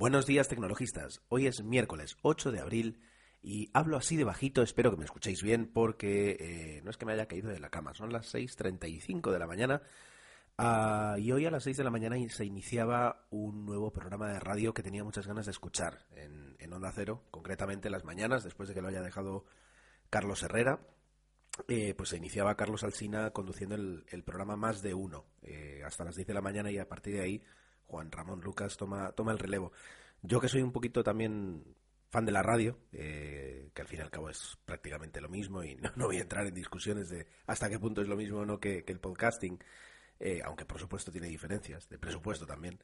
Buenos días tecnologistas, hoy es miércoles 8 de abril y hablo así de bajito, espero que me escuchéis bien porque eh, no es que me haya caído de la cama, son las 6.35 de la mañana ah, y hoy a las 6 de la mañana se iniciaba un nuevo programa de radio que tenía muchas ganas de escuchar en, Onda Cero, concretamente las mañanas, después de que lo haya dejado Carlos Herrera. Eh, pues se iniciaba Carlos Alsina conduciendo el, programa Más de Uno eh, hasta las 10 de la mañana y a partir de ahí Juan Ramón Lucas toma, toma el relevo. Yo que soy un poquito también fan de la radio, eh, que al fin y al cabo es prácticamente lo mismo y no, voy a entrar en discusiones de hasta qué punto es lo mismo o no que, el podcasting, eh, aunque por supuesto tiene diferencias, de presupuesto también,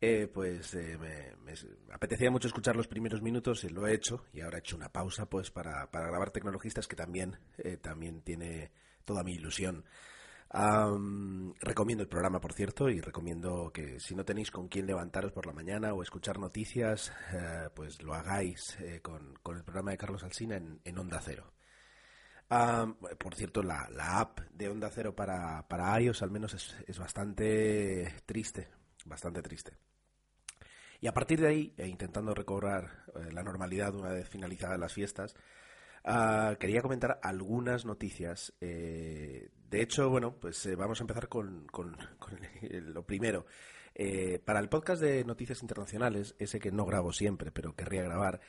eh, pues me, apetecía mucho escuchar los primeros minutos y lo he hecho y ahora he hecho una pausa pues para, para grabar Tecnologistas que también, también tiene toda mi ilusión recomiendo el programa, por cierto, y recomiendo que si no tenéis con quién levantaros por la mañana o escuchar noticias, eh, pues lo hagáis eh, con, el programa de Carlos Alsina en, Onda Cero. por cierto, la, app de Onda Cero para, para iOS al menos es, bastante triste, bastante triste. Y a partir de ahí, e intentando recobrar eh, la normalidad una vez finalizadas las fiestas, ah, quería comentar algunas noticias de hecho, bueno, pues eh, vamos a empezar con, lo primero. Eh, para el podcast de Noticias Internacionales, ese que no grabo siempre, pero querría grabar,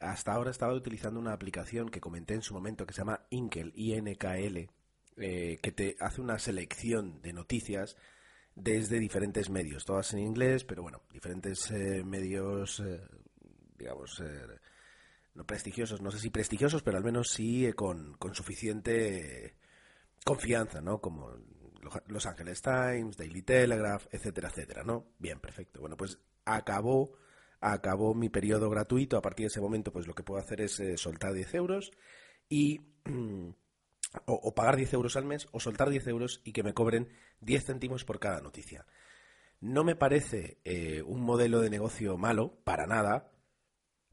hasta ahora estaba utilizando una aplicación que comenté en su momento que se llama Inkel, I-N-K-L, eh, que te hace una selección de noticias desde diferentes medios, todas en inglés, pero bueno, diferentes medios, digamos, no prestigiosos, no sé si prestigiosos, pero al menos sí con, con suficiente confianza, ¿no? Como Los Angeles Times, Daily Telegraph, etcétera, etcétera, ¿no? Bien, perfecto. Bueno, pues acabó, acabó mi periodo gratuito. A partir de ese momento, pues lo que puedo hacer es eh, soltar 10 euros y... O, pagar 10 euros al mes o soltar 10 euros y que me cobren 10 céntimos por cada noticia. No me parece eh, un modelo de negocio malo, para nada,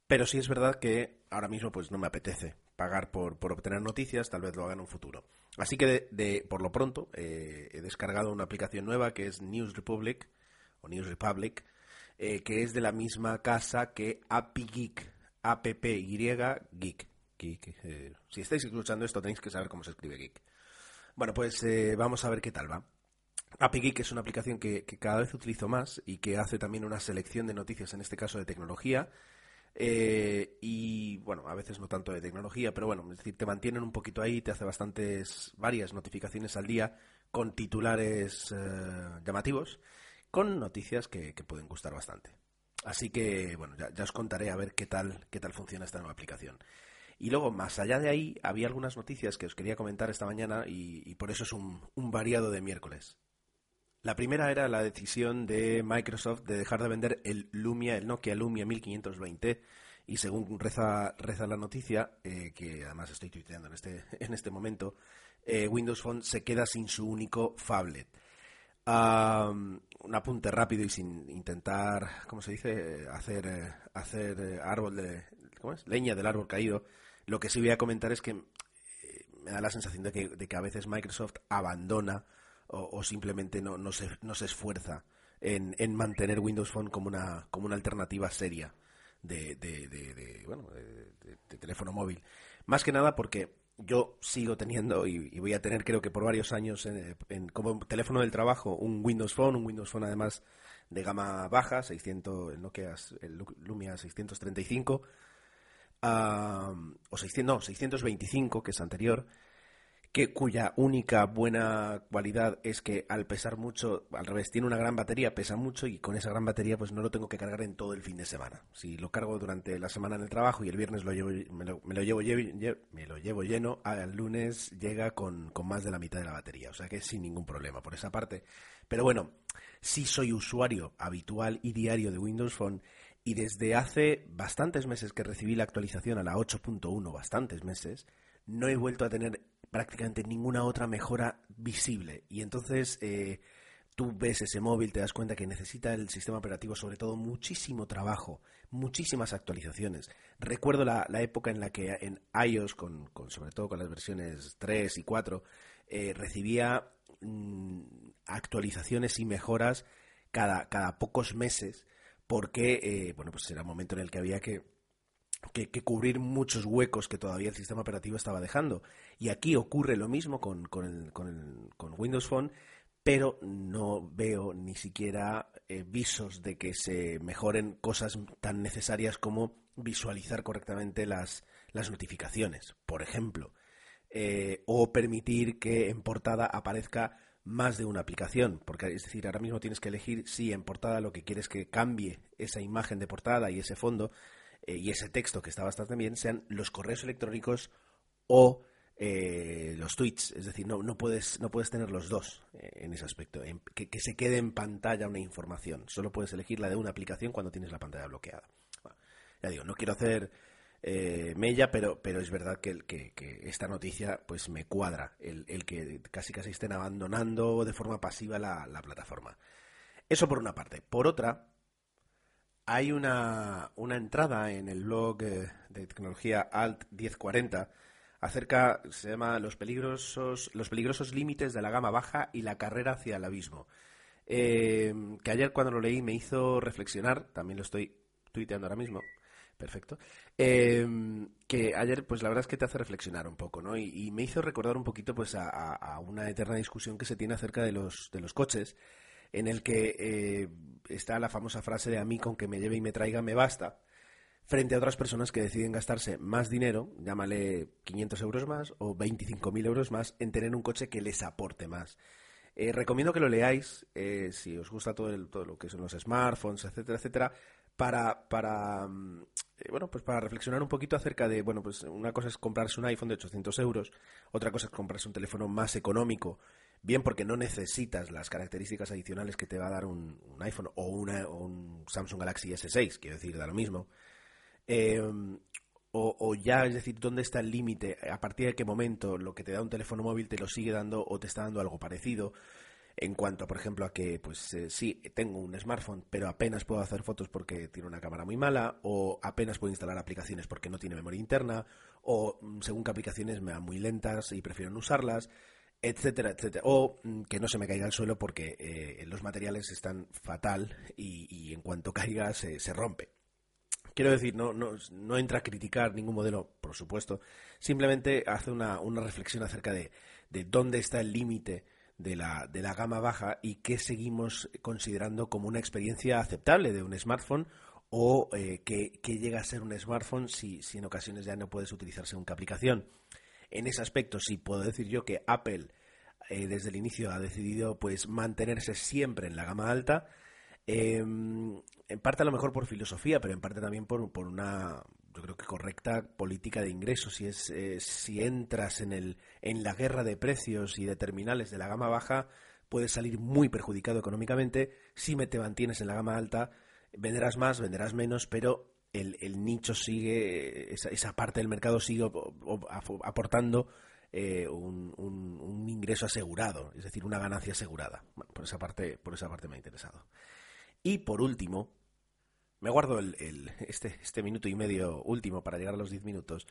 pero sí es verdad que ahora mismo pues no me apetece pagar por, obtener noticias, tal vez lo haga en un futuro. Así que, de, por lo pronto, eh, he descargado una aplicación nueva que es News Republic, o News Republic, eh, que es de la misma casa que API Geek, A-P-P-Y Geek. Geek eh, si estáis escuchando esto, tenéis que saber cómo se escribe Geek. Bueno, pues vamos a ver qué tal va. API Geek es una aplicación que, que cada vez utilizo más y que hace también una selección de noticias, en este caso de tecnología, eh, y bueno, a veces no tanto de tecnología, pero bueno, es decir, te mantienen un poquito ahí, te hace bastantes, varias notificaciones al día con titulares eh, llamativos, con noticias que, pueden gustar bastante. Así que bueno, ya, os contaré a ver qué tal, qué tal funciona esta nueva aplicación. Y luego, más allá de ahí, había algunas noticias que os quería comentar esta mañana y, por eso es un variado de miércoles. La primera era la decisión de Microsoft de dejar de vender el Lumia, el Nokia Lumia 1520 y según reza, reza la noticia, eh, que además estoy tuiteando en este, en este momento, eh, Windows Phone se queda sin su único phablet. un apunte rápido y sin intentar, ¿cómo se dice?, hacer, eh, hacer árbol de, ¿cómo es? leña del árbol caído. Lo que sí voy a comentar es que me da la sensación de que, de que a veces Microsoft abandona o, simplemente no, no, se, no esfuerza en, en, mantener Windows Phone como una, como una alternativa seria de, de, bueno, de, teléfono móvil. Más que nada porque yo sigo teniendo y, voy a tener creo que por varios años en, como teléfono del trabajo un Windows Phone, un Windows Phone además de gama baja, 600, el Nokia, el Lumia 635, o 600, no, 625 que es anterior, que cuya única buena cualidad es que al pesar mucho, al revés, tiene una gran batería, pesa mucho y con esa gran batería pues no lo tengo que cargar en todo el fin de semana. Si lo cargo durante la semana en el trabajo y el viernes lo llevo, me, lo, llevo, me lo llevo lleno, al lunes llega con, con más de la mitad de la batería, o sea que sin ningún problema por esa parte. Pero bueno, si soy usuario habitual y diario de Windows Phone y desde hace bastantes meses que recibí la actualización a la 8.1, bastantes meses, no he vuelto a tener prácticamente ninguna otra mejora visible. Y entonces eh, tú ves ese móvil, te das cuenta que necesita el sistema operativo sobre todo muchísimo trabajo, muchísimas actualizaciones. Recuerdo la, época en la que en iOS, con, sobre todo con las versiones 3 y 4, eh, recibía mm, actualizaciones y mejoras cada, cada pocos meses porque, eh, bueno, pues era un momento en el que había que, que, cubrir muchos huecos que todavía el sistema operativo estaba dejando. Y aquí ocurre lo mismo con, con, Windows Phone, pero no veo ni siquiera eh, visos de que se mejoren cosas tan necesarias como visualizar correctamente las, las notificaciones, por ejemplo, eh, o permitir que en portada aparezca más de una aplicación, porque es decir, ahora mismo tienes que elegir si en portada lo que quieres que cambie esa imagen de portada y ese fondo eh, y ese texto que está bastante bien sean los correos electrónicos o eh, los tweets, es decir, no, no, puedes, no puedes tener los dos eh, en ese aspecto, que, se quede en pantalla una información, solo puedes elegir la de una aplicación cuando tienes la pantalla bloqueada. ya digo, no quiero hacer eh, mella, pero, pero es verdad que, que, esta noticia pues me cuadra, el, el, que casi casi estén abandonando de forma pasiva la, la plataforma. Eso por una parte. Por otra, hay una, una entrada en el blog de tecnología Alt 1040 acerca, se llama Los peligrosos, los peligrosos límites de la gama baja y la carrera hacia el abismo. Eh, que ayer cuando lo leí me hizo reflexionar, también lo estoy tuiteando ahora mismo, perfecto, eh, que ayer pues la verdad es que te hace reflexionar un poco, ¿no? Y, me hizo recordar un poquito pues a, una eterna discusión que se tiene acerca de los, de los coches, en el que eh, está la famosa frase de a mí con que me lleve y me traiga me basta, frente a otras personas que deciden gastarse más dinero, llámale 500 euros más o 25.000 euros más, en tener un coche que les aporte más. Eh, recomiendo que lo leáis, eh, si os gusta todo, lo que son los smartphones, etcétera, etcétera, para, mm, bueno, pues para reflexionar un poquito acerca de, bueno, pues una cosa es comprarse un iPhone de 800 euros, otra cosa es comprarse un teléfono más económico, bien porque no necesitas las características adicionales que te va a dar un, iPhone o, una, o un Samsung Galaxy S6, quiero decir, da lo mismo, Em, o, ya, es decir, ¿dónde está el límite? ¿A partir de qué momento lo que te da un teléfono móvil te lo sigue dando o te está dando algo parecido? En cuanto, por ejemplo, a que, pues eh, sí, tengo un smartphone, pero apenas puedo hacer fotos porque tiene una cámara muy mala, o apenas puedo instalar aplicaciones porque no tiene memoria interna, o mm, según qué aplicaciones me van muy lentas y prefiero no usarlas, etcétera, etcétera. O mm, que no se me caiga al suelo porque eh, los materiales están fatal y, en cuanto caiga se rompe. Quiero decir, no, no, no, entra a criticar ningún modelo, por supuesto, simplemente hace una, una reflexión acerca de, de, dónde está el límite de la, de la gama baja y qué seguimos considerando como una experiencia aceptable de un smartphone o eh, que, llega a ser un smartphone si, si en ocasiones ya no puedes utilizar según aplicación. En ese aspecto sí puedo decir yo que Apple eh, desde el inicio ha decidido pues mantenerse siempre en la gama alta Em, en parte a lo mejor por filosofía, pero en parte también por, por una, yo creo que correcta política de ingresos. Si, es, eh, si entras en, el, en la guerra de precios y de terminales de la gama baja, puedes salir muy perjudicado económicamente. Si me te mantienes en la gama alta, venderás más, venderás menos, pero el, el nicho sigue, esa, esa, parte del mercado sigue aportando eh, un, un, un, ingreso asegurado, es decir, una ganancia asegurada. por esa parte, por esa parte me ha interesado. Y por último, me guardo el, este, este, minuto y medio último para llegar a los 10 minutos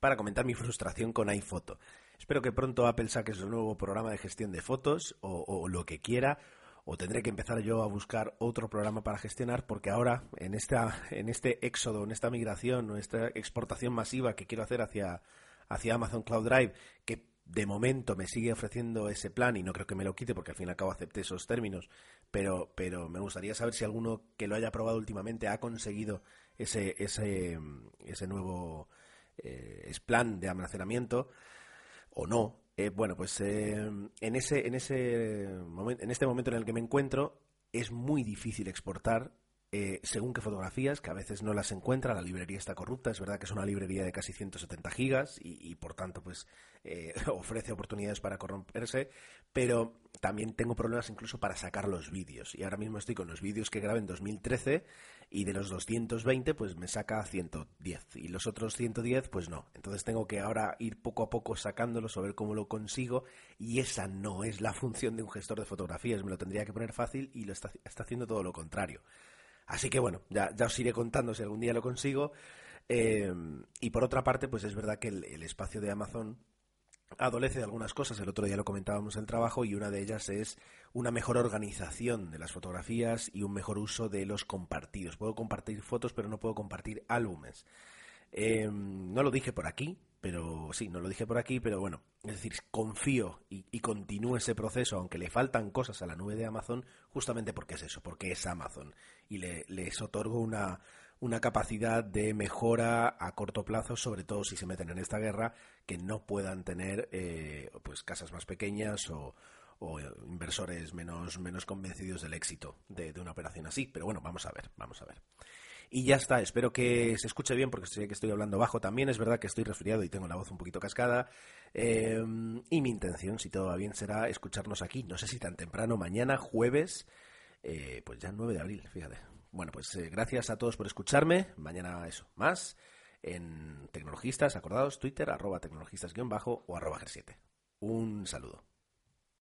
para comentar mi frustración con iPhoto. Espero que pronto Apple saque su nuevo programa de gestión de fotos o, lo que quiera, o tendré que empezar yo a buscar otro programa para gestionar, porque ahora, en, esta, en este éxodo, en esta migración, o esta exportación masiva que quiero hacer hacia, hacia Amazon Cloud Drive, que de momento me sigue ofreciendo ese plan y no creo que me lo quite porque al fin y al cabo acepté esos términos, pero, pero me gustaría saber si alguno que lo haya probado últimamente ha conseguido ese, ese, ese nuevo eh, plan de almacenamiento o no. Eh, bueno, pues eh, en, ese, en, ese en este momento en el que me encuentro es muy difícil exportar eh, según qué fotografías, que a veces no las encuentra, la librería está corrupta, es verdad que es una librería de casi 170 gigas y, por tanto pues eh, ofrece oportunidades para corromperse, pero también tengo problemas incluso para sacar los vídeos. Y ahora mismo estoy con los vídeos que grabé en 2013 y de los 220 pues me saca 110 y los otros 110 pues no, entonces tengo que ahora ir poco a poco sacándolos, a ver cómo lo consigo y esa no es la función de un gestor de fotografías, me lo tendría que poner fácil y lo está haciendo todo lo contrario. Así que bueno, ya, os iré contando si algún día lo consigo. Eh, y por otra parte, pues es verdad que el, espacio de Amazon adolece de algunas cosas. El otro día lo comentábamos en el trabajo y una de ellas es una mejor organización de las fotografías y un mejor uso de los compartidos. Puedo compartir fotos, pero no puedo compartir álbumes. Em, no lo dije por aquí, pero sí, no lo dije por aquí, pero bueno, es decir, confío y, continúo ese proceso, aunque le faltan cosas a la nube de Amazon, justamente porque es eso, porque es Amazon. Y le, les otorgo una, una capacidad de mejora a corto plazo, sobre todo si se meten en esta guerra, que no puedan tener eh, pues casas más pequeñas o, inversores menos, menos convencidos del éxito de, una operación así. Pero bueno, vamos a ver, vamos a ver. Y ya está, espero que se escuche bien porque sé que estoy hablando bajo también. Es verdad que estoy resfriado y tengo la voz un poquito cascada. Eh, y mi intención, si todo va bien, será escucharnos aquí, no sé si tan temprano, mañana, jueves, eh, pues ya 9 de abril, fíjate. Bueno, pues eh, gracias a todos por escucharme. Mañana eso, más en Tecnologistas, acordados, Twitter, arroba tecnologistas-bajo o arroba G7. Un saludo.